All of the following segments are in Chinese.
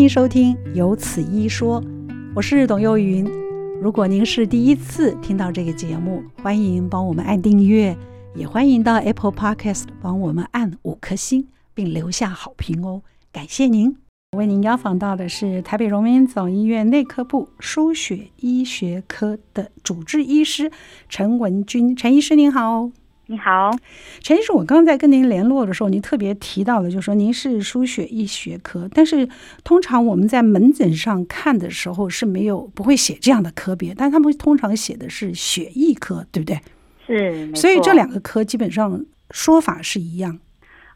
欢迎收听《有此一说》，我是董幼云。如果您是第一次听到这个节目，欢迎帮我们按订阅，也欢迎到 Apple Podcast 帮我们按五颗星，并留下好评哦，感谢您。为您邀访到的是台北荣民总医院内科部输血医学科的主治医师陈文君，陈医师您好。你好，陈医师，我刚才跟您联络的时候，您特别提到了，就是说您是输血医学科，但是通常我们在门诊上看的时候是没有不会写这样的科别，但他们通常写的是血液科，对不对？是，所以这两个科基本上说法是一样。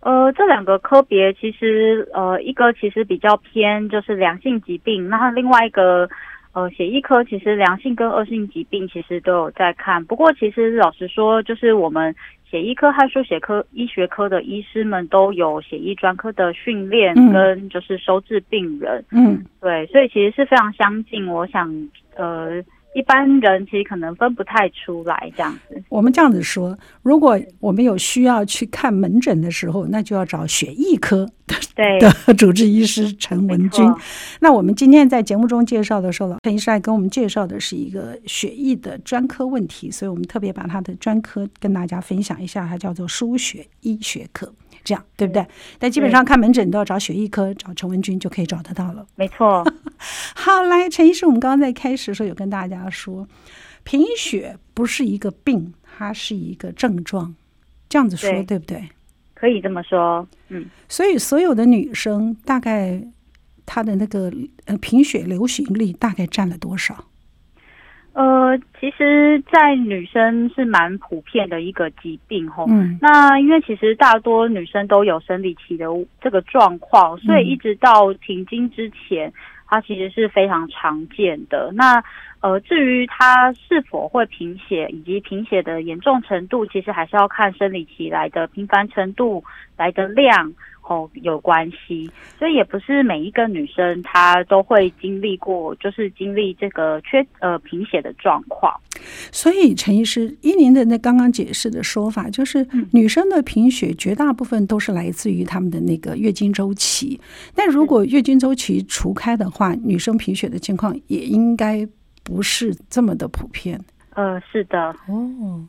呃，这两个科别其实呃，一个其实比较偏就是良性疾病，那另外一个。呃，血液科其实良性跟恶性疾病其实都有在看，不过其实老实说，就是我们血液科和输血科医学科的医师们都有血液专科的训练跟就是收治病人，嗯，对，所以其实是非常相近。我想，呃。一般人其实可能分不太出来这样子。我们这样子说，如果我们有需要去看门诊的时候，那就要找血液科 的的主治医师陈文军。那我们今天在节目中介绍的时候，陈医师来跟我们介绍的是一个血液的专科问题，所以我们特别把他的专科跟大家分享一下，它叫做输血医学科。这样对不对？但基本上看门诊都要找血液科，找陈文君就可以找得到了。没错。好，来，陈医师，我们刚刚在开始的时候有跟大家说，贫血不是一个病，它是一个症状，这样子说对，对不对？可以这么说。嗯。所以所有的女生大概她的那个呃贫血流行率大概占了多少？呃，其实，在女生是蛮普遍的一个疾病吼。嗯。那因为其实大多女生都有生理期的这个状况，所以一直到停经之前，它其实是非常常见的。那呃，至于它是否会贫血，以及贫血的严重程度，其实还是要看生理期来的频繁程度、来的量。哦，有关系，所以也不是每一个女生她都会经历过，就是经历这个缺呃贫血的状况。所以陈医师，依您的那刚刚解释的说法，就是女生的贫血绝大部分都是来自于她们的那个月经周期。但如果月经周期除开的话，女生贫血的情况也应该不是这么的普遍。呃，是的，哦。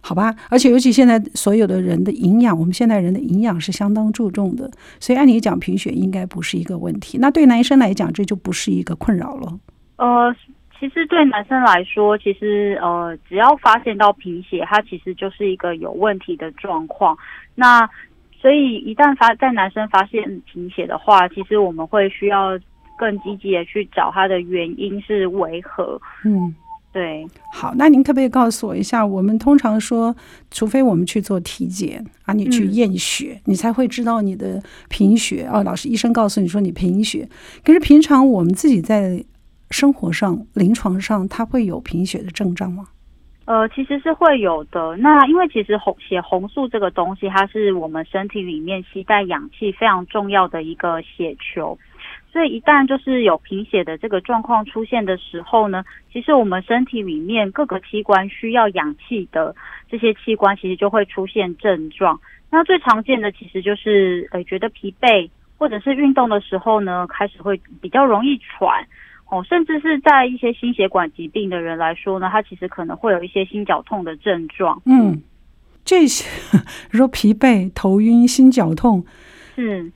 好吧，而且尤其现在所有的人的营养，我们现代人的营养是相当注重的，所以按理讲贫血应该不是一个问题。那对男生来讲，这就不是一个困扰了。呃，其实对男生来说，其实呃，只要发现到贫血，它其实就是一个有问题的状况。那所以一旦发在男生发现贫血的话，其实我们会需要更积极的去找它的原因是为何。嗯。对，好，那您可不可以告诉我一下？我们通常说，除非我们去做体检啊，你去验血，嗯，你才会知道你的贫血哦。老师医生告诉你说你贫血，可是平常我们自己在生活上、临床上，它会有贫血的症状吗？呃，其实是会有的。那因为其实红血红素这个东西，它是我们身体里面携带氧气非常重要的一个血球。所以一旦就是有贫血的这个状况出现的时候呢，其实我们身体里面各个器官需要氧气的这些器官，其实就会出现症状。那最常见的其实就是呃觉得疲惫，或者是运动的时候呢，开始会比较容易喘哦，甚至是在一些心血管疾病的人来说呢，他其实可能会有一些心绞痛的症状。嗯，这些如 说疲惫、头晕、心绞痛，嗯。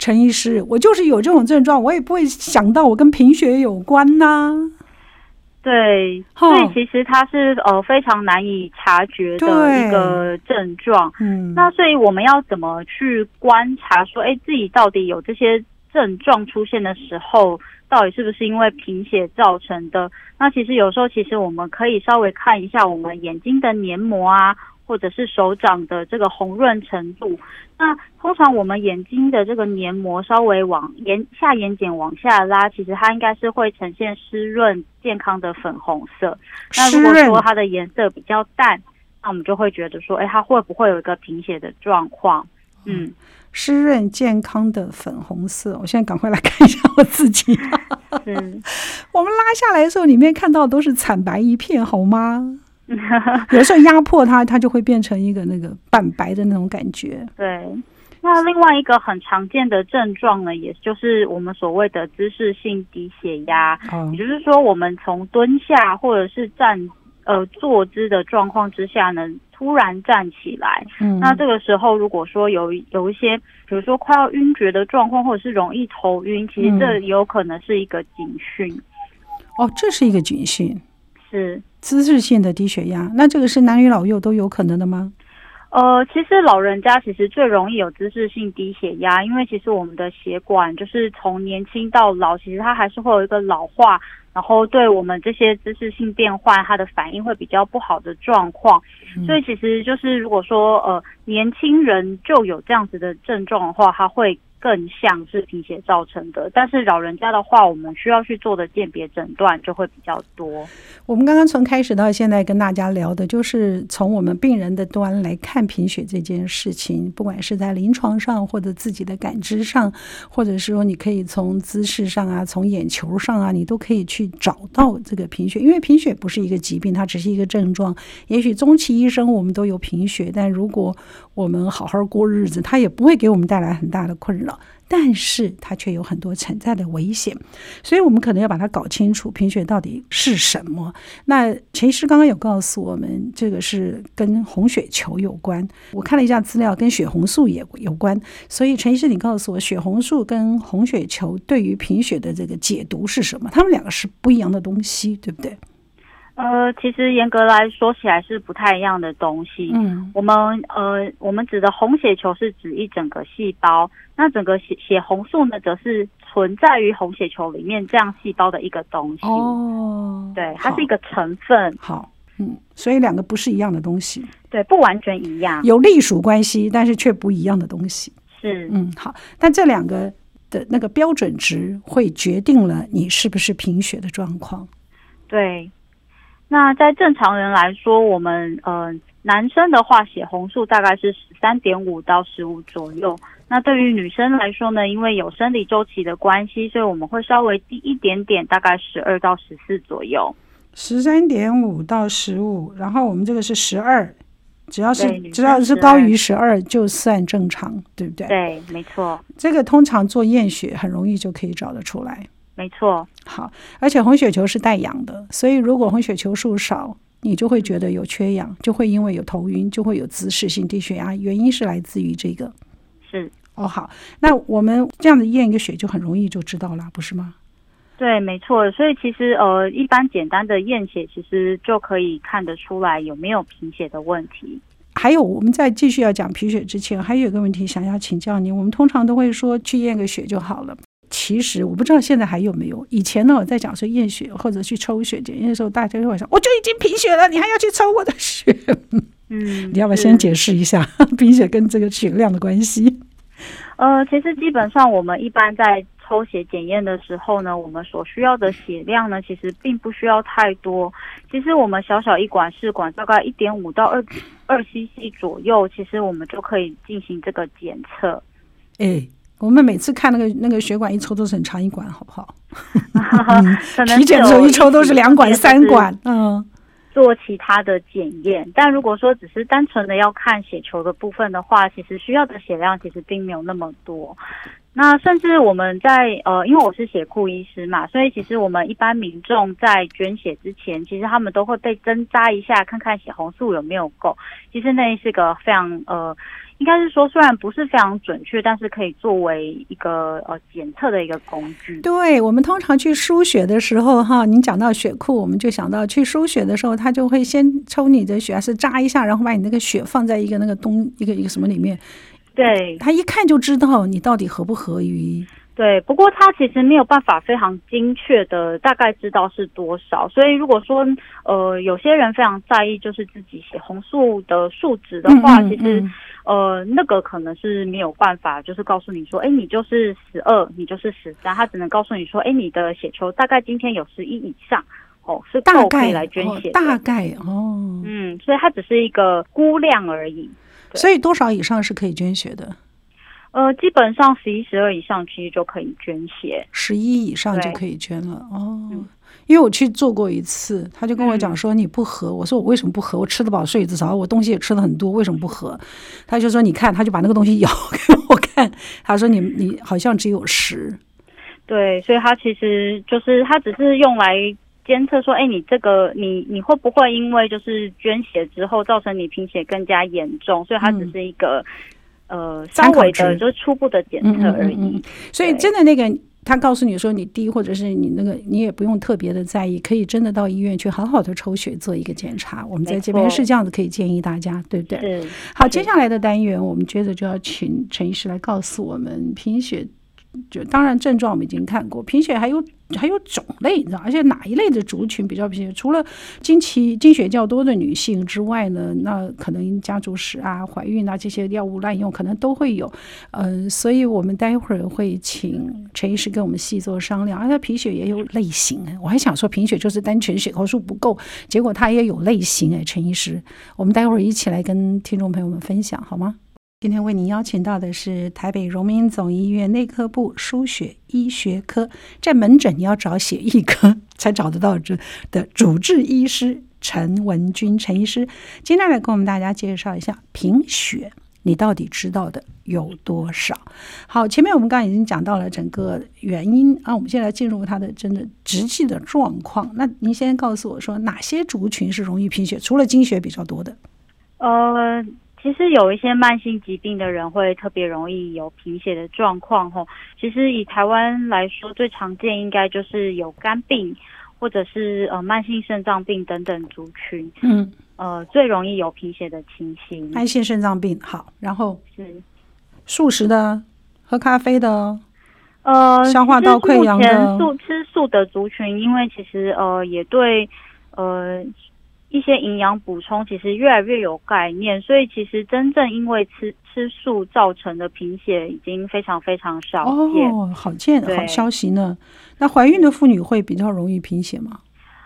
陈医师，我就是有这种症状，我也不会想到我跟贫血有关呐、啊。对，所以其实它是呃非常难以察觉的一个症状。嗯，那所以我们要怎么去观察说，哎，自己到底有这些症状出现的时候，到底是不是因为贫血造成的？那其实有时候，其实我们可以稍微看一下我们眼睛的黏膜啊。或者是手掌的这个红润程度，那通常我们眼睛的这个黏膜稍微往眼下眼睑往下拉，其实它应该是会呈现湿润健康的粉红色。那如果说它的颜色比较淡，那我们就会觉得说，哎，它会不会有一个贫血的状况？嗯，湿润健康的粉红色，我现在赶快来看一下我自己。嗯，我们拉下来的时候，里面看到都是惨白一片，好吗？有时候压迫它，它就会变成一个那个半白的那种感觉。对，那另外一个很常见的症状呢，也就是我们所谓的姿势性低血压，也就是说，我们从蹲下或者是站呃坐姿的状况之下呢，突然站起来，嗯，那这个时候如果说有有一些，比如说快要晕厥的状况，或者是容易头晕，其实这有可能是一个警讯。哦，这是一个警讯，是姿势性的低血压。那这个是男女老幼都有可能的吗？呃，其实老人家其实最容易有姿势性低血压，因为其实我们的血管就是从年轻到老，其实它还是会有一个老化，然后对我们这些姿势性变换，它的反应会比较不好的状况。嗯。所以其实就是如果说呃年轻人就有这样子的症状的话，他会。更像是贫血造成的，但是老人家的话，我们需要去做的鉴别诊断就会比较多。我们刚刚从开始到现在跟大家聊的，就是从我们病人的端来看贫血这件事情，不管是在临床上或者自己的感知上，或者是说你可以从姿势上啊，从眼球上啊，你都可以去找到这个贫血。因为贫血不是一个疾病，它只是一个症状。也许终其一生我们都有贫血，但如果我们好好过日子，它也不会给我们带来很大的困扰。但是它却有很多潜在的危险，所以我们可能要把它搞清楚，贫血到底是什么。那陈医师刚刚有告诉我们，这个是跟红血球有关。我看了一下资料，跟血红素也有关。所以陈医师，你告诉我，血红素跟红血球对于贫血的这个解读是什么？他们两个是不一样的东西，对不对？呃，其实严格来说起来是不太一样的东西。嗯，我们呃，我们指的红血球是指一整个细胞，那整个血血红素呢，则是存在于红血球里面这样细胞的一个东西。哦，对，它是一个成分。好，好，嗯，所以两个不是一样的东西。对，不完全一样，有隶属关系，但是却不一样的东西。是，嗯，好，但这两个的那个标准值会决定了你是不是贫血的状况。对。那在正常人来说，我们呃男生的话，血红素大概是十三点五到十五左右。那对于女生来说呢，因为有生理周期的关系，所以我们会稍微低一点点，大概十二到十四左右。十三点五到十五，然后我们这个是十二，只要是只要是高于十二就算正常，对不对？对，没错。这个通常做验血很容易就可以找得出来。没错，好，而且红血球是带氧的，所以如果红血球数少，你就会觉得有缺氧，就会因为有头晕，就会有姿势性低血压，原因是来自于这个。是哦，好，那我们这样子验一个血就很容易就知道了，不是吗？对，没错，所以其实呃，一般简单的验血其实就可以看得出来有没有贫血的问题。还有，我们在继续要讲贫血之前，还有一个问题想要请教您，我们通常都会说去验个血就好了。其实我不知道现在还有没有。以前呢，我在讲说验血或者去抽血检验的时候，大家就会说，我就已经贫血了，你还要去抽我的血？嗯，你要不要先解释一下 贫血跟这个血量的关系？呃，其实基本上我们一般在抽血检验的时候呢，我们所需要的血量呢，其实并不需要太多。其实我们小小一管试管，大概一点五到二二 cc 左右，其实我们就可以进行这个检测。哎。我们每次看那个那个血管一抽都是很长一管，好不好？体检的时候一抽都是两管三管，嗯，做其他的检验。但如果说只是单纯的要看血球的部分的话，其实需要的血量其实并没有那么多。那甚至我们在呃，因为我是血库医师嘛，所以其实我们一般民众在捐血之前，其实他们都会被针扎一下，看看血红素有没有够。其实那是个非常呃。应该是说，虽然不是非常准确，但是可以作为一个呃检测的一个工具。对，我们通常去输血的时候，哈，您讲到血库，我们就想到去输血的时候，他就会先抽你的血，还是扎一下，然后把你那个血放在一个那个东一个一个什么里面。对，他一看就知道你到底合不合于。对，不过他其实没有办法非常精确的大概知道是多少，所以如果说呃有些人非常在意就是自己血红素的数值的话，嗯嗯嗯，其实呃那个可能是没有办法，就是告诉你说，哎，你就是十二，你就是十三，他只能告诉你说，哎，你的血球大概今天有十一以上，哦，是大概来捐血，哦，大概哦，嗯，所以它只是一个估量而已，所以多少以上是可以捐血的？呃，基本上十一、十二以上其实就可以捐血，十一以上就可以捐了哦。因为我去做过一次，他就跟我讲说你不喝，我说我为什么不喝？我吃得饱睡得着，我东西也吃的很多，为什么不喝？他就说你看，他就把那个东西 咬给我看，他说你你好像只有十。对，所以他其实就是他只是用来监测说，哎，你这个你你会不会因为就是捐血之后造成你贫血更加严重？所以它只是一个、嗯、呃稍微的就是初步的检测而已。嗯嗯嗯、所以真的那个他告诉你说你低或者是你那个你也不用特别的在意，可以真的到医院去好好的抽血做一个检查。我们在这边是这样子可以建议大家，对不对？好，接下来的单元我们接着就要请陈医师来告诉我们贫血。就当然症状我们已经看过，贫血还有还有种类，你知道，而且哪一类的族群比较贫血？除了经期经血较多的女性之外呢，那可能家族史啊、怀孕啊这些药物滥用可能都会有。嗯、所以我们待会儿会请陈医师跟我们细做商量。而且贫血也有类型，我还想说贫血就是单纯血红素不够，结果它也有类型哎，陈医师，我们待会儿一起来跟听众朋友们分享好吗？今天为您邀请到的是台北荣民总医院内科部输血医学科，在门诊你要找血液科才找得到这的主治医师陈文君陈医师，今天来跟我们大家介绍一下贫血，你到底知道的有多少？好，前面我们刚刚已经讲到了整个原因啊，我们现在进入它的真的实际的状况。那您先告诉我说，哪些族群是容易贫血？除了经血比较多的，呃。其实有一些慢性疾病的人会特别容易有贫血的状况吼。其实以台湾来说，最常见应该就是有肝病或者是呃慢性肾脏病等等族群，嗯，呃最容易有贫血的情形。慢性肾脏病好，然后是素食的、喝咖啡的，呃，消化道溃疡的。素吃素的族群，因为其实呃也对呃。一些营养补充其实越来越有概念，所以其实真正因为吃吃素造成的贫血已经非常非常少见。哦，好见，好消息呢。那怀孕的妇女会比较容易贫血吗？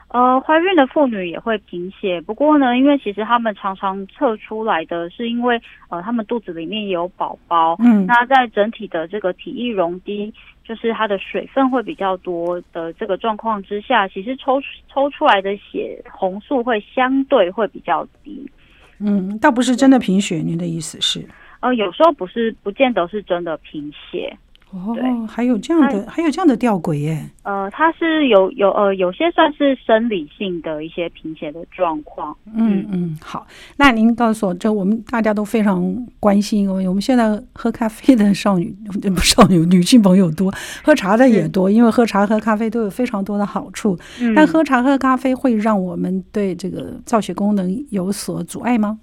呃，怀孕的妇女也会贫血，不过呢，因为其实他们常常测出来的是因为呃，他们肚子里面也有宝宝，嗯，那在整体的这个体液容低。就是它的水分会比较多的这个状况之下，其实抽抽出来的血红素会相对会比较低。嗯，倒不是真的贫血，您的意思是？呃，有时候不是，不见得是真的贫血。哦，还有这样的，还有这样的吊诡耶。呃，它是有有呃有些算是生理性的一些贫血的状况。嗯嗯，好，那您告诉我，这我们大家都非常关心，因为我们现在喝咖啡的少女 不少女女性朋友多，喝茶的也多，因为喝茶喝咖啡都有非常多的好处。嗯，但喝茶喝咖啡会让我们对这个造血功能有所阻碍吗？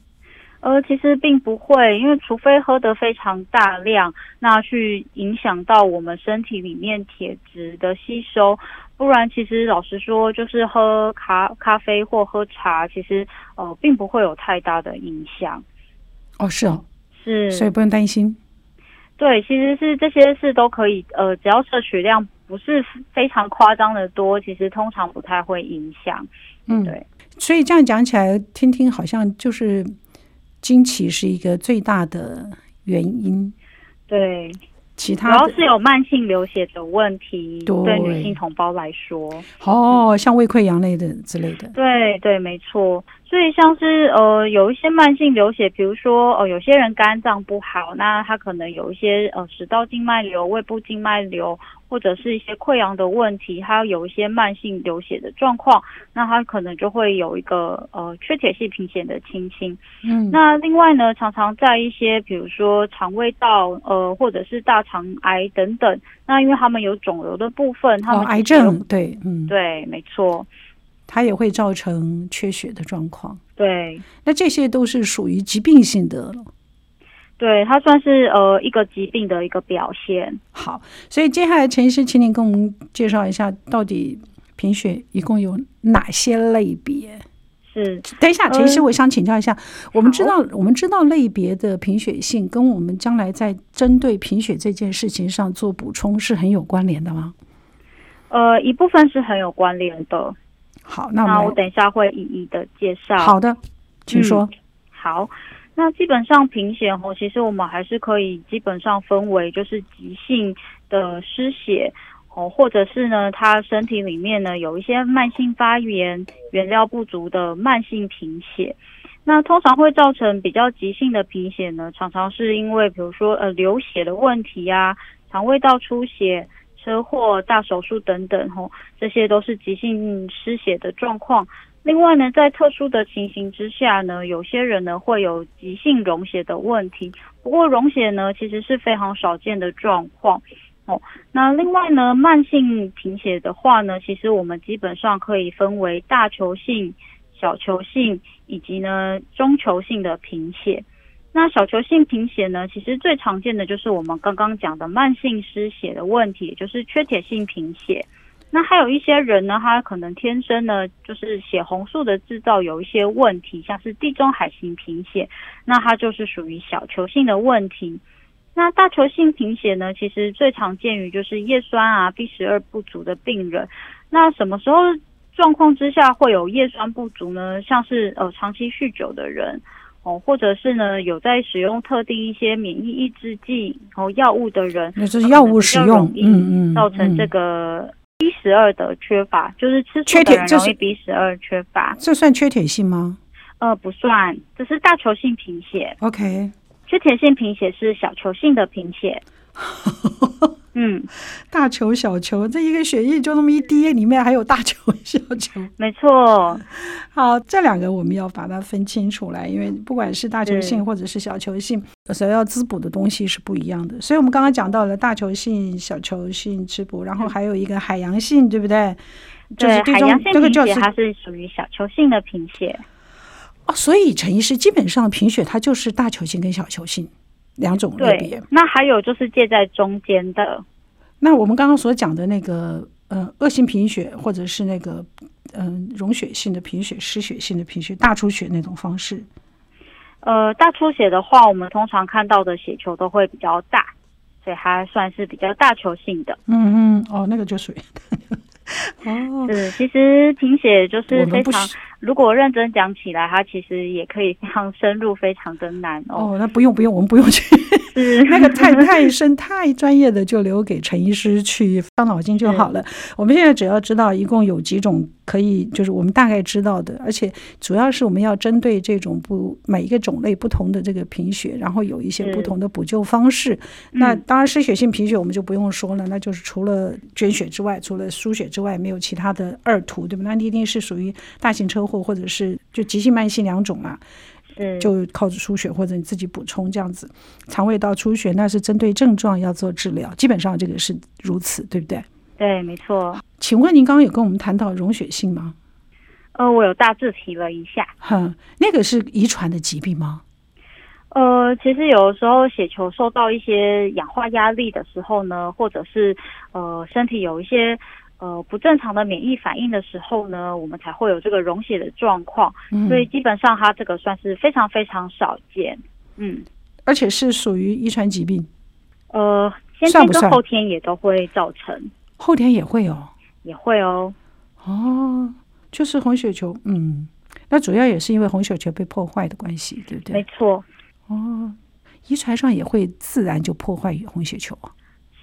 呃，其实并不会，因为除非喝得非常大量，那去影响到我们身体里面铁质的吸收，不然其实老实说，就是喝咖咖啡或喝茶，其实呃并不会有太大的影响。哦，是哦，是，所以不用担心。对，其实是这些事都可以，呃，只要摄取量不是非常夸张的多，其实通常不太会影响。嗯，对。所以这样讲起来，听听好像就是。经期是一个最大的原因，对，其他主要是有慢性流血的问题，对，对女性同胞来说，哦，像胃溃疡类的之类的，对对，没错。所以像是呃有一些慢性流血，比如说呃有些人肝脏不好，那他可能有一些呃食道静脉瘤、胃部静脉瘤，或者是一些溃疡的问题，他有一些慢性流血的状况，那他可能就会有一个呃缺铁性贫血的情形。嗯，那另外呢，常常在一些比如说肠胃道呃或者是大肠癌等等，那因为他们有肿瘤的部分，他们、哦、癌症对，嗯对，没错。它也会造成缺血的状况。对，那这些都是属于疾病性的。对，它算是呃一个疾病的一个表现。好，所以接下来陈医师，请您跟我们介绍一下，到底贫血一共有哪些类别？是，等一下，陈医师，我想请教一下，嗯、我们知道我们知道类别的贫血性跟我们将来在针对贫血这件事情上做补充是很有关联的吗？呃，一部分是很有关联的。好，那我，那我等一下会一一的介绍。好的，请说。嗯、好，那基本上贫血哦，其实我们还是可以基本上分为就是急性的失血，哦，或者是呢，他身体里面呢有一些慢性发炎、原料不足的慢性贫血。那通常会造成比较急性的贫血呢，常常是因为比如说呃流血的问题啊，肠胃道出血、车祸、大手术等等，吼、这些都是急性失血的状况。另外呢，在特殊的情形之下呢，有些人呢会有急性溶血的问题。不过溶血呢，其实是非常少见的状况。哦，那另外呢，慢性贫血的话呢，其实我们基本上可以分为大球性、小球性以及呢中球性的贫血。那小球性贫血呢，其实最常见的就是我们刚刚讲的慢性失血的问题，就是缺铁性贫血。那还有一些人呢，他可能天生呢就是血红素的制造有一些问题，像是地中海型贫血，那它就是属于小球性的问题。那大球性贫血呢，其实最常见于就是叶酸啊 B 十二不足的病人。那什么时候状况之下会有叶酸不足呢？像是呃长期酗酒的人哦，或者是呢有在使用特定一些免疫抑制剂哦药物的人，那是药物使用，嗯嗯，造成这个 B 十二的缺乏，嗯嗯、就是吃素的人容易 B 十二缺乏。这算缺铁性吗？呃，不算，这是大球性贫血。OK。缺铁性贫血是小球性的贫血，嗯，大球小球，这一个血液就那么一滴，里面还有大球小球，没错。好，这两个我们要把它分清楚来，因为不管是大球性或者是小球性，所要滋补的东西是不一样的。所以我们刚刚讲到了大球性、小球性滋补，然后还有一个海洋性，对不对？对，海洋性贫血它是属于小球性的贫血。哦，所以陈医师基本上贫血它就是大球性跟小球性两种类别。那还有就是介在中间的。那我们刚刚所讲的那个呃恶性贫血，或者是那个嗯、呃、溶血性的贫血、失血性的贫血、大出血那种方式。呃，大出血的话，我们通常看到的血球都会比较大，所以它算是比较大球性的。嗯嗯，哦，那个就属于。哦，是，其实贫血就是非常。如果认真讲起来，它其实也可以非常深入，非常的难哦。哦，那不用不用，我们不用去，是 那个太太深太专业的，就留给陈医师去伤脑筋就好了。我们现在只要知道一共有几种可以，就是我们大概知道的，而且主要是我们要针对这种不每一个种类不同的这个贫血，然后有一些不同的补救方式。那当然，失血性贫血我们就不用说了，那就是除了捐血之外，除了输血之外，没有其他的二途，对吧？那一定是属于大型车祸。或或者是就急性慢性两种嘛，嗯，就靠着输血或者你自己补充这样子，肠胃道出血那是针对症状要做治疗，基本上这个是如此，对不对？对，没错。请问您刚刚有跟我们谈到溶血性吗？呃，我有大致提了一下。哼，那个是遗传的疾病吗？呃，其实有的时候血球受到一些氧化压力的时候呢，或者是呃身体有一些。呃，不正常的免疫反应的时候呢，我们才会有这个溶血的状况。嗯，所以基本上它这个算是非常非常少见。嗯，而且是属于遗传疾病。呃，先天跟后天也都会造成。后天也会哦，也会哦。哦，就是红血球。嗯，那主要也是因为红血球被破坏的关系，对不对？没错。哦，遗传上也会自然就破坏红血球。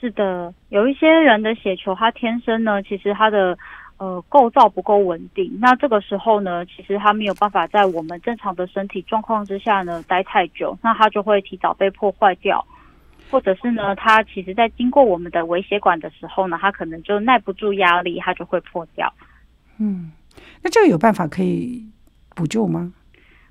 是的，有一些人的血球，它天生呢，其实它的呃构造不够稳定。那这个时候呢，其实它没有办法在我们正常的身体状况之下呢待太久，那它就会提早被破坏掉，或者是呢，它其实在经过我们的微血管的时候呢，它可能就耐不住压力，它就会破掉。嗯，那这个有办法可以补救吗？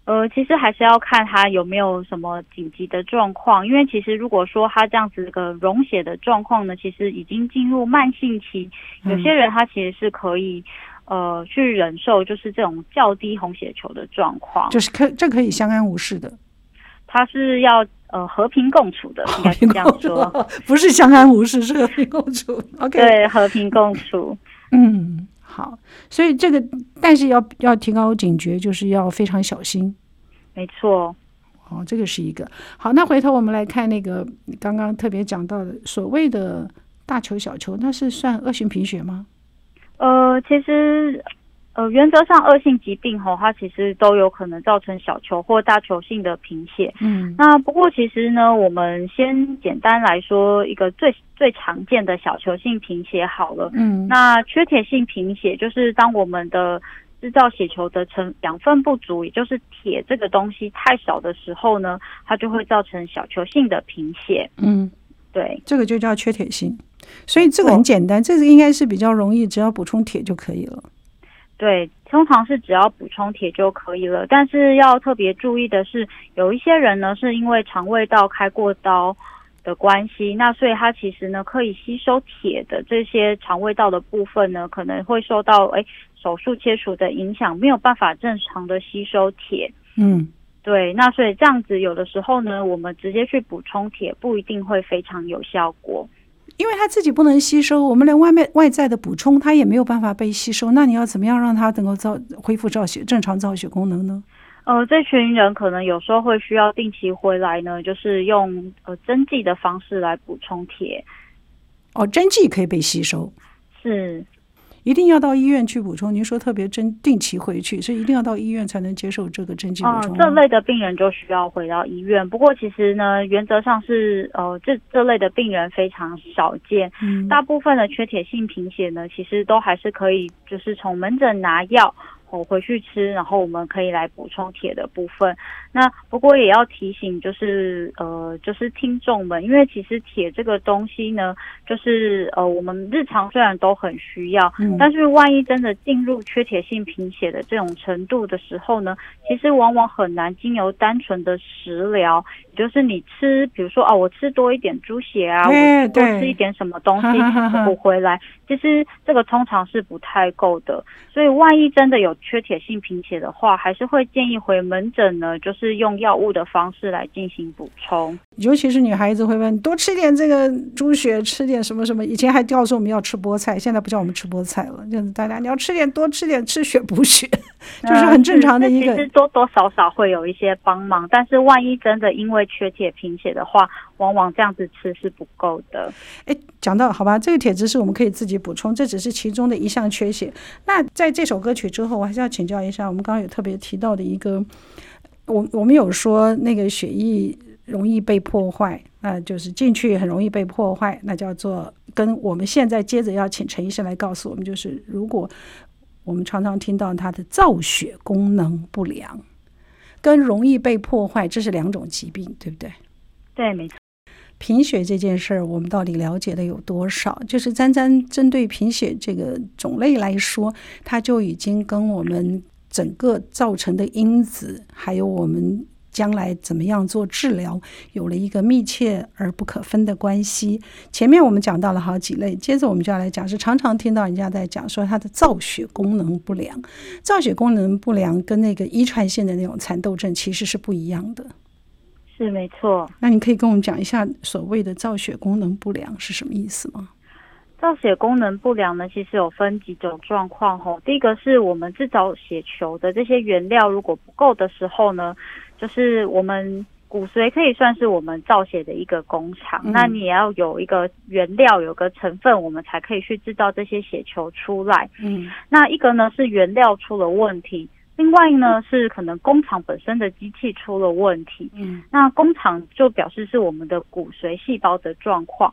呃，其实还是要看他有没有什么紧急的状况，因为其实如果说他这样子个溶血的状况呢，其实已经进入慢性期，有些人他其实是可以呃去忍受，就是这种较低红血球的状况，就是可这可以相安无事的，他是要呃和平共处的，应该是这样说，不是相安无事，是和平共处。OK，对，和平共处，嗯。好，所以这个，但是要要提高警觉，就是要非常小心。没错，哦，这个是一个好。那回头我们来看那个刚刚特别讲到的所谓的大球小球，那是算恶性贫血吗？呃，其实呃，原则上恶性疾病吼，它其实都有可能造成小球或大球性的贫血。嗯，那不过其实呢，我们先简单来说一个最最常见的小球性贫血好了。嗯，那缺铁性贫血就是当我们的制造血球的成养分不足，也就是铁这个东西太少的时候呢，它就会造成小球性的贫血。嗯，对，这个就叫缺铁性。所以这个很简单，这个应该是比较容易，只要补充铁就可以了。对，通常是只要补充铁就可以了。但是要特别注意的是，有一些人呢是因为肠胃道开过刀的关系，那所以他其实呢可以吸收铁的这些肠胃道的部分呢，可能会受到诶手术切除的影响，没有办法正常的吸收铁。嗯，对，那所以这样子有的时候呢，我们直接去补充铁不一定会非常有效果。因为他自己不能吸收，我们连外面外在的补充，他也没有办法被吸收。那你要怎么样让他能够造恢复造血正常造血功能呢？呃，这群人可能有时候会需要定期回来呢，就是用呃针剂的方式来补充铁。哦，针剂可以被吸收，是。一定要到医院去补充。您说特别针定期回去，所以一定要到医院才能接受这个针剂补充。哦，这类的病人就需要回到医院。不过其实呢，原则上是呃，这这类的病人非常少见。嗯，大部分的缺铁性贫血呢，其实都还是可以，就是从门诊拿药。我回去吃，然后我们可以来补充铁的部分。那不过也要提醒，就是呃，就是听众们，因为其实铁这个东西呢，就是呃，我们日常虽然都很需要，嗯，但是万一真的进入缺铁性贫血的这种程度的时候呢，其实往往很难经由单纯的食疗，也就是你吃，比如说哦，我吃多一点猪血啊，我多吃一点什么东西 补回来，其实这个通常是不太够的。所以万一真的有缺铁性贫血的话，还是会建议回门诊呢，就是用药物的方式来进行补充。尤其是女孩子会问，多吃点这个猪血，吃点什么什么。以前还告诉我们要吃菠菜，现在不叫我们吃菠菜了，就是大家你要吃点多吃点吃血补血，就是很正常的一个。其实多多少少会有一些帮忙，但是万一真的因为缺铁贫血的话，往往这样子吃是不够的。哎，讲到好吧，这个铁质是我们可以自己补充，这只是其中的一项缺血。那在这首歌曲之后，我还是要请教一下，我们刚刚有特别提到的一个，我我们有说那个血液。容易被破坏，那就是进去很容易被破坏，那叫做跟我们现在接着要请陈医生来告诉我们，就是如果我们常常听到它的造血功能不良，跟容易被破坏，这是两种疾病，对不对？对，没错。贫血这件事儿，我们到底了解的有多少？就是单单针对贫血这个种类来说，它就已经跟我们整个造成的因子，还有我们。将来怎么样做治疗，有了一个密切而不可分的关系。前面我们讲到了好几类，接着我们就要来讲，是常常听到人家在讲说它的造血功能不良。造血功能不良跟那个遗传性的那种蚕豆症其实是不一样的。是没错。那你可以跟我们讲一下所谓的造血功能不良是什么意思吗？造血功能不良呢，其实有分几种状况吼。第一个是我们制造血球的这些原料如果不够的时候呢。就是我们骨髓可以算是我们造血的一个工厂，嗯，那你也要有一个原料，有个成分，我们才可以去制造这些血球出来。嗯，那一个呢是原料出了问题，另外呢是可能工厂本身的机器出了问题。嗯，那工厂就表示是我们的骨髓细胞的状况。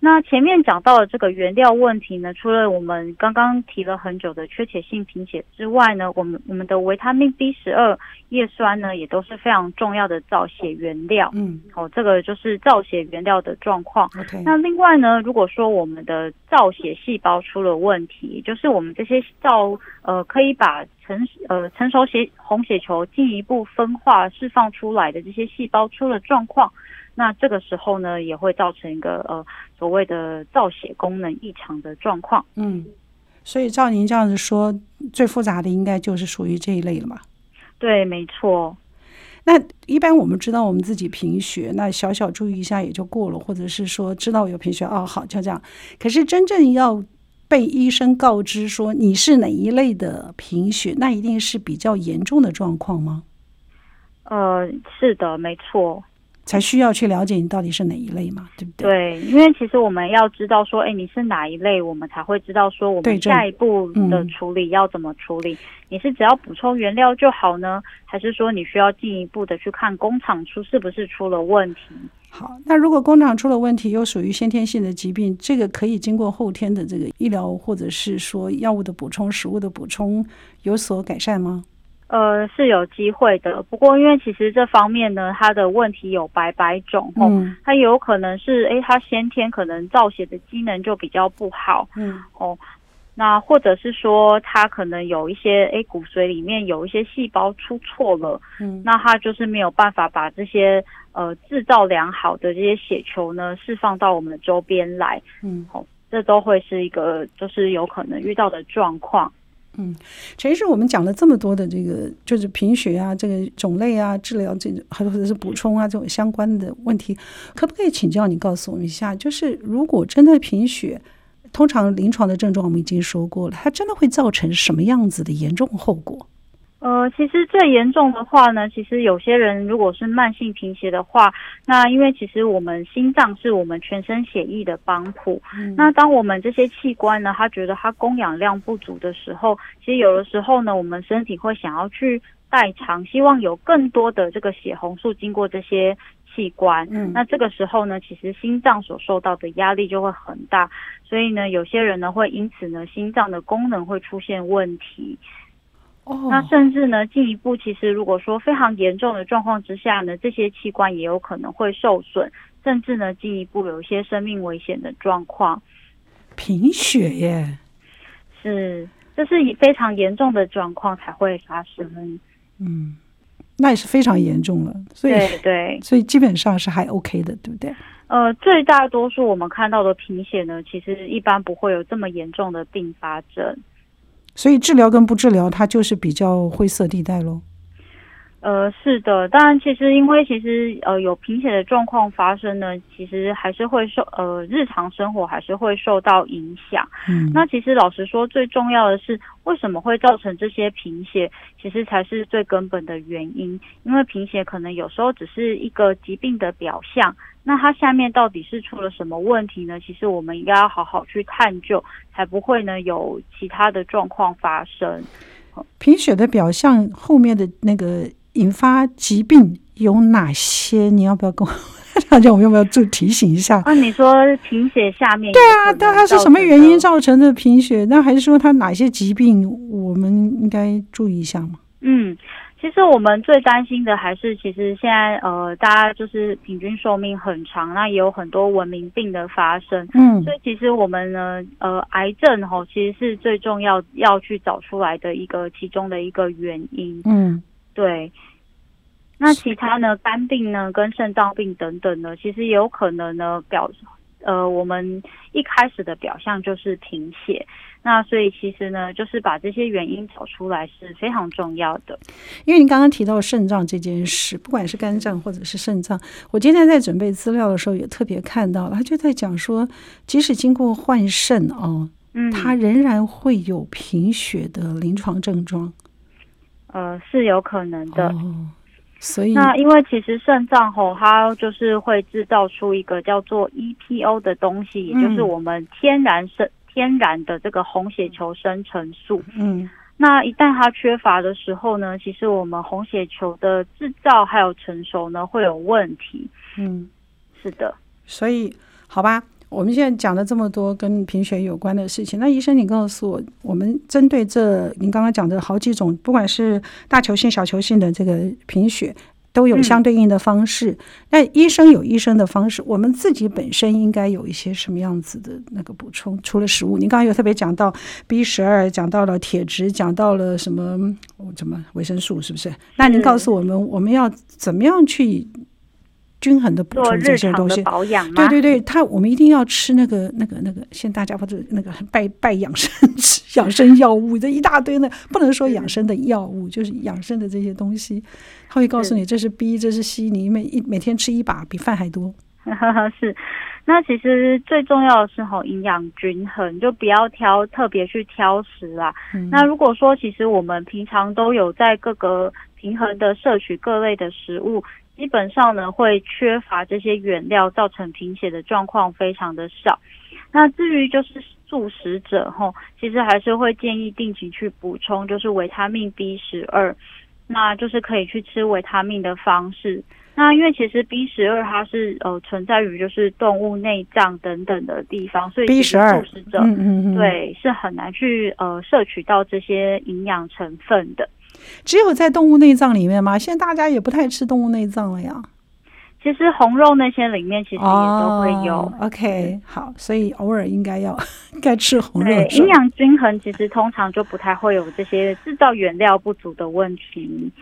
那前面讲到的这个原料问题呢，除了我们刚刚提了很久的缺铁性贫血之外呢，我们我们的维他命 B 十二叶酸呢，也都是非常重要的造血原料。嗯，哦，这个就是造血原料的状况。那另外呢，如果说我们的造血细胞出了问题，就是我们这些造呃可以把成呃成熟血红血球进一步分化释放出来的这些细胞出了状况。那这个时候呢，也会造成一个呃所谓的造血功能异常的状况。嗯，所以照您这样子说，最复杂的应该就是属于这一类了吧？对，没错。那一般我们知道我们自己贫血，那小小注意一下也就过了，或者是说知道有贫血，哦，好，就这样。可是真正要被医生告知说你是哪一类的贫血，那一定是比较严重的状况吗？呃，是的，没错。才需要去了解你到底是哪一类嘛，对不对？对，因为其实我们要知道说，哎，你是哪一类，我们才会知道说我们下一步的处理要怎么处理。嗯、你是只要补充原料就好呢，还是说你需要进一步的去看工厂出是不是出了问题？好，那如果工厂出了问题，又属于先天性的疾病，这个可以经过后天的这个医疗或者是说药物的补充、食物的补充有所改善吗？呃，是有机会的，不过因为其实这方面呢，它的问题有百百种哦，嗯、它有可能是诶，它先天可能造血的机能就比较不好，嗯，哦，那或者是说它可能有一些诶骨髓里面有一些细胞出错了，嗯，那它就是没有办法把这些呃制造良好的这些血球呢释放到我们的周边来，嗯，好、哦，这都会是一个就是有可能遇到的状况。嗯，陈医生，我们讲了这么多的这个，就是贫血啊，这个种类啊，治疗这种，还或者是补充啊，这种相关的问题，可不可以请教你告诉我们一下？就是如果真的贫血，通常临床的症状我们已经说过了，它真的会造成什么样子的严重后果？呃，其实最严重的话呢，其实有些人如果是慢性贫血的话，那因为其实我们心脏是我们全身血液的帮浦，嗯、那当我们这些器官呢，他觉得它供氧量不足的时候，其实有的时候呢，我们身体会想要去代偿，希望有更多的这个血红素经过这些器官，嗯，那这个时候呢，其实心脏所受到的压力就会很大，所以呢，有些人呢会因此呢，心脏的功能会出现问题。哦，那甚至呢，进一步，其实如果说非常严重的状况之下呢，这些器官也有可能会受损，甚至呢，进一步有一些生命危险的状况。贫血耶，是，这是以非常严重的状况才会发生。嗯，那也是非常严重了，所以对，对，所以基本上是还 OK 的，对不对？呃，最大多数我们看到的贫血呢，其实一般不会有这么严重的并发症。所以治疗跟不治疗，它就是比较灰色地带喽。呃，是的，当然，其实因为其实呃有贫血的状况发生呢，其实还是会受呃日常生活还是会受到影响。嗯，那其实老实说，最重要的是为什么会造成这些贫血，其实才是最根本的原因。因为贫血可能有时候只是一个疾病的表象。那它下面到底是出了什么问题呢？其实我们应该要好好去探究，才不会呢有其他的状况发生。贫血的表象后面的那个引发疾病有哪些？你要不要跟我 大家？我们要不要就提醒一下？啊，你说贫血下面对啊，但它是什么原因造成的贫血？那还是说它哪些疾病我们应该注意一下吗？嗯。其实我们最担心的还是，其实现在呃，大家就是平均寿命很长，那也有很多文明病的发生。嗯，所以其实我们呢，呃，癌症吼，其实是最重要要去找出来的一个其中的一个原因。嗯，对。那其他呢，肝病呢，跟肾脏病等等呢，其实也有可能呢表。呃，我们一开始的表象就是贫血，那所以其实呢，就是把这些原因找出来是非常重要的。因为您刚刚提到肾脏这件事，不管是肝脏或者是肾脏，我今天在准备资料的时候也特别看到了，他就在讲说，即使经过换肾哦，嗯，他仍然会有贫血的临床症状。呃，是有可能的。哦所以，那因为其实肾脏吼，它就是会制造出一个叫做 EPO 的东西，嗯、也就是我们天然生天然的这个红血球生成素。嗯，那一旦它缺乏的时候呢，其实我们红血球的制造还有成熟呢会有问题。嗯，是的。所以，好吧。我们现在讲了这么多跟贫血有关的事情，那医生，你告诉我，我们针对这您刚刚讲的好几种，不管是大球性、小球性的这个贫血，都有相对应的方式。那医生有医生的方式，我们自己本身应该有一些什么样子的那个补充？除了食物，您刚刚有特别讲到 B 十二，讲到了铁质，讲到了什么？怎么维生素？是不是？那您告诉我们，我们要怎么样去？均衡的补充这些东西，保养对对对，他我们一定要吃那个那个那个，现在大家不是那个拜拜养生养生药物这一大堆呢，不能说养生的药物，就是养生的这些东西，他会告诉你这是 B，这是 C，你每一每天吃一把比饭还多。是，那其实最重要的是吼营养均衡，就不要挑特别去挑食啦。嗯、那如果说其实我们平常都有在各个平衡的摄取各类的食物。基本上呢会缺乏这些原料，造成贫血的状况非常的少。那至于就是素食者吼，其实还是会建议定期去补充，就是维他命 B 十二，那就是可以去吃维他命的方式。那因为其实 B 十二它是呃存在于就是动物内脏等等的地方，所以 B 十二素食者嗯嗯嗯对是很难去呃摄取到这些营养成分的。只有在动物内脏里面吗？现在大家也不太吃动物内脏了呀。其实红肉那些里面其实也都会有。Oh, OK，好，所以偶尔应该要 该吃红肉。对，营养均衡其实通常就不太会有这些制造原料不足的问题。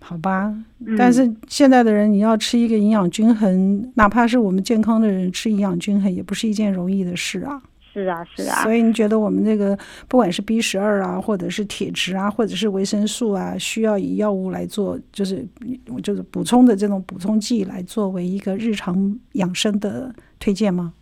好吧，但是现在的人你要吃一个营养均衡，嗯、哪怕是我们健康的人吃营养均衡，也不是一件容易的事啊。是啊，是啊。所以你觉得我们这个不管是 B 十二啊，或者是铁质啊，或者是维生素啊，需要以药物来做，就是就是补充的这种补充剂来作为一个日常养生的推荐吗？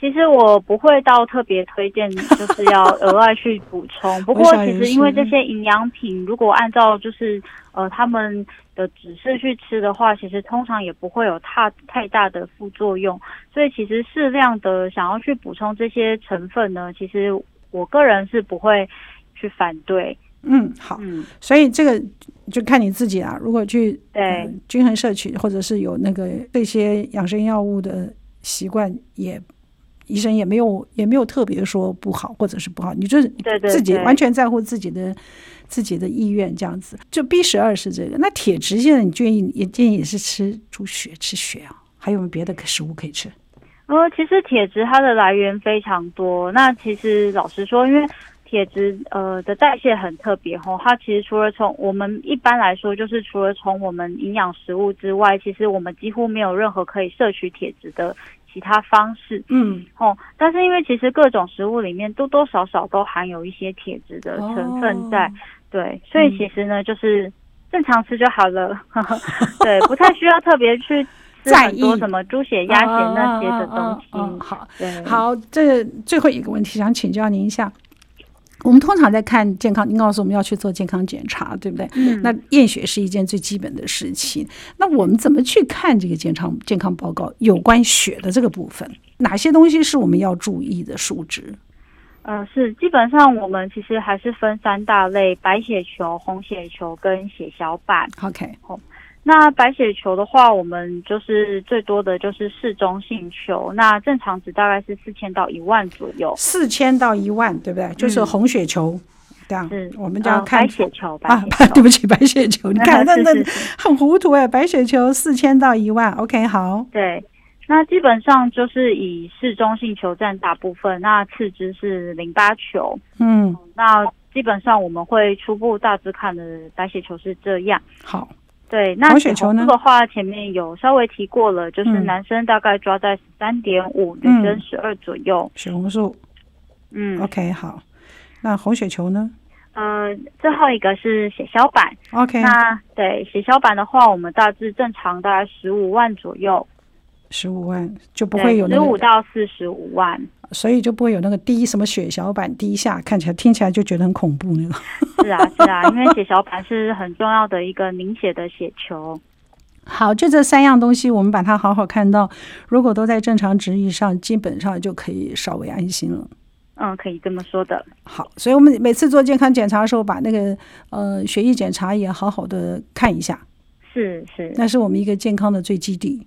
其实我不会到特别推荐，就是要额外去补充。不过其实因为这些营养品，如果按照就是呃他们的只是去吃的话，其实通常也不会有太太大的副作用。所以其实适量的想要去补充这些成分呢，其实我个人是不会去反对。嗯，好，嗯，所以这个就看你自己啊。如果去对、呃、均衡摄取，或者是有那个这些养生药物的习惯也。医生也没有也没有特别说不好或者是不好，你就是自己完全在乎自己的自己的意愿这样子。就 B 十二是这个，那铁质现在你建议也建议也是吃猪血吃血啊，还有没有别的食物可以吃？呃，其实铁质它的来源非常多。那其实老实说，因为铁质呃的代谢很特别吼，它其实除了从我们一般来说，就是除了从我们营养食物之外，其实我们几乎没有任何可以摄取铁质的。其他方式，嗯，哦，但是因为其实各种食物里面多多少少都含有一些铁质的成分在，哦、对，所以其实呢，嗯、就是正常吃就好了，对，不太需要特别去吃很多什么猪血、鸭血那些的东西。嗯好，对，好，这最后一个问题想请教您一下。我们通常在看健康，您告诉我们要去做健康检查，对不对？嗯。那验血是一件最基本的事情。那我们怎么去看这个健康健康报告有关血的这个部分？哪些东西是我们要注意的数值？呃，是基本上我们其实还是分三大类：白血球、红血球跟血小板。OK，好。那白血球的话，我们就是最多的就是嗜中性球，那正常值大概是四千到一万左右。四千到一万，对不对？嗯、就是红血球，这样。是，我们就要看、呃、白血球。白血球啊，对不起，白血球，你看 那那很糊涂哎，白血球四千到一万，OK，好。对，那基本上就是以市中性球占大部分，那次之是淋巴球。嗯，那基本上我们会初步大致看的白血球是这样。好。对，那血球的话，前面有稍微提过了，就是男生大概抓在十三点五，女生十二左右。血红素，嗯，OK，好。那红血球呢？呃，最后一个是血小板，OK。那对血小板的话，我们大致正常大概十五万左右。十五万就不会有那个十五到四十五万，所以就不会有那个低什么血小板低下，看起来听起来就觉得很恐怖那个。是啊是啊，因为血小板是很重要的一个凝血的血球。好，就这三样东西，我们把它好好看到，如果都在正常值以上，基本上就可以稍微安心了。嗯，可以这么说的。好，所以我们每次做健康检查的时候，把那个呃血液检查也好好的看一下。是是，那是我们一个健康的最基底。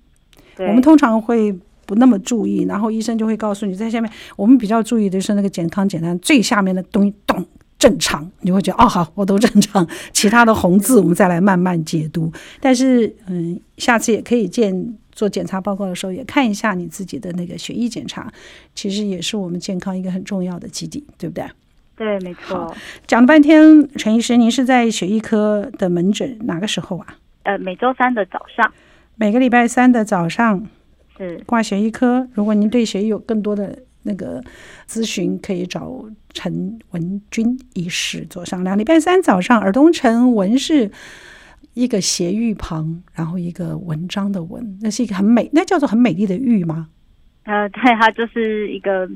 我们通常会不那么注意，然后医生就会告诉你，在下面我们比较注意的是那个健康检查最下面的东西，咚，正常，你会觉得哦好，我都正常，其他的红字我们再来慢慢解读。但是嗯，下次也可以见做检查报告的时候，也看一下你自己的那个血液检查，其实也是我们健康一个很重要的基底，对不对？对，没错。讲了半天，陈医师，您是在血液科的门诊，哪个时候啊？呃，每周三的早上。每个礼拜三的早上是挂血液科。如果您对血液有更多的那个咨询，可以找陈文君医师做商量。礼拜三早上，耳东陈文是一个斜玉旁，然后一个文章的文，那是一个很美，那叫做很美丽的玉吗？呃，对，它就是一个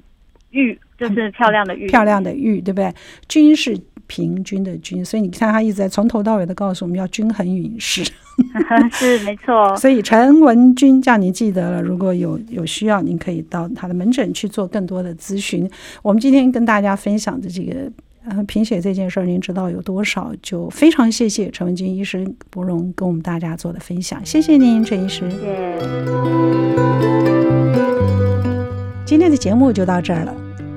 玉就是漂亮的玉，漂亮的玉，对不对？均是平均的均，所以你看他一直在从头到尾的告诉我们要均衡饮食，是没错。所以陈文君叫您记得了，如果有有需要，您可以到他的门诊去做更多的咨询。我们今天跟大家分享的这个呃贫血这件事儿，您知道有多少？就非常谢谢陈文君医师不容跟我们大家做的分享，谢谢您，陈医师。谢谢。今天的节目就到这儿了。